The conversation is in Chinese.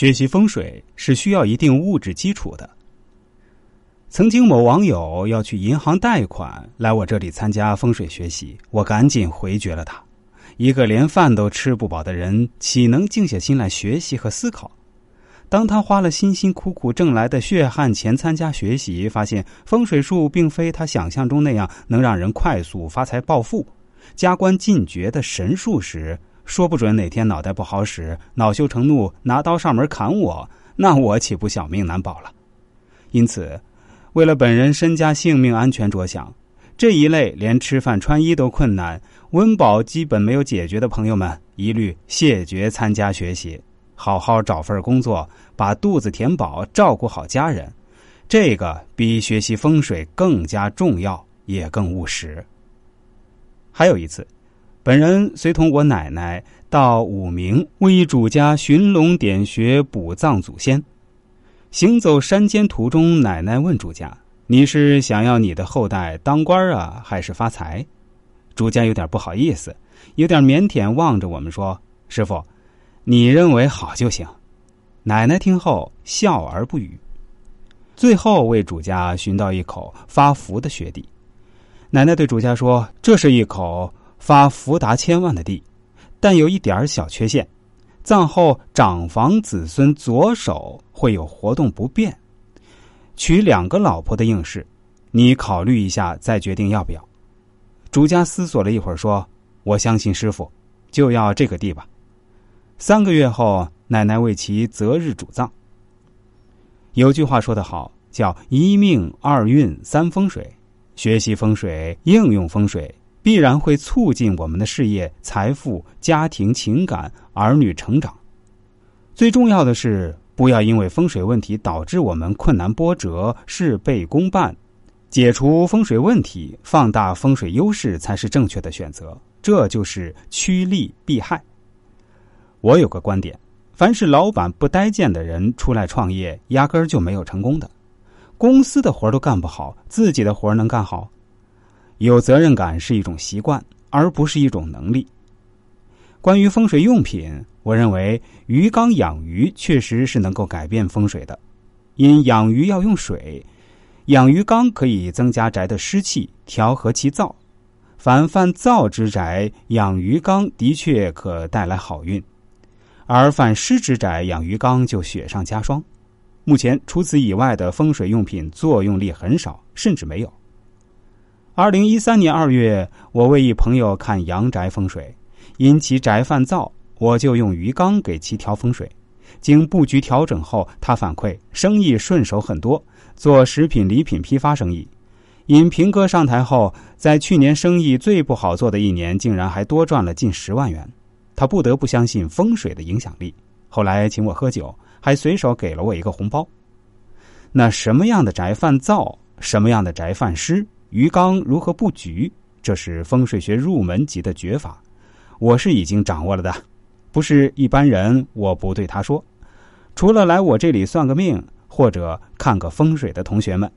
学习风水是需要一定物质基础的。曾经某网友要去银行贷款，来我这里参加风水学习，我赶紧回绝了他。一个连饭都吃不饱的人，岂能静下心来学习和思考？当他花了辛辛苦苦挣来的血汗钱参加学习，发现风水术并非他想象中那样能让人快速发财暴富、加官进爵的神术时，说不准哪天脑袋不好使，恼羞成怒拿刀上门砍我，那我岂不小命难保了？因此。为了本人身家性命安全着想，这一类连吃饭穿衣都困难、温饱基本没有解决的朋友们，一律谢绝参加学习，好好找份工作，把肚子填饱，照顾好家人。这个比学习风水更加重要，也更务实。还有一次，本人随同我奶奶到武鸣为主家寻龙点穴、补葬祖先。行走山间途中，奶奶问主家：“你是想要你的后代当官啊，还是发财？”主家有点不好意思，有点腼腆，望着我们说：“师傅，你认为好就行。”奶奶听后笑而不语。最后为主家寻到一口发福的穴地，奶奶对主家说：“这是一口发福达千万的地，但有一点小缺陷。”葬后长房子孙左手会有活动不便，娶两个老婆的应试，你考虑一下再决定要不要。主家思索了一会儿，说：“我相信师傅，就要这个地吧。”三个月后，奶奶为其择日主葬。有句话说得好，叫“一命二运三风水”，学习风水，应用风水。必然会促进我们的事业、财富、家庭、情感、儿女成长。最重要的是，不要因为风水问题导致我们困难波折、事倍功半。解除风水问题，放大风水优势，才是正确的选择。这就是趋利避害。我有个观点：凡是老板不待见的人出来创业，压根儿就没有成功的。公司的活都干不好，自己的活能干好？有责任感是一种习惯，而不是一种能力。关于风水用品，我认为鱼缸养鱼确实是能够改变风水的。因养鱼要用水，养鱼缸可以增加宅的湿气，调和其燥。凡犯燥之宅，养鱼缸的确可带来好运；而犯湿之宅，养鱼缸就雪上加霜。目前除此以外的风水用品作用力很少，甚至没有。二零一三年二月，我为一朋友看阳宅风水，因其宅犯燥，我就用鱼缸给其调风水。经布局调整后，他反馈生意顺手很多，做食品礼品批发生意。因平哥上台后，在去年生意最不好做的一年，竟然还多赚了近十万元。他不得不相信风水的影响力。后来请我喝酒，还随手给了我一个红包。那什么样的宅犯燥？什么样的宅犯湿？鱼缸如何布局？这是风水学入门级的绝法，我是已经掌握了的，不是一般人我不对他说。除了来我这里算个命或者看个风水的同学们。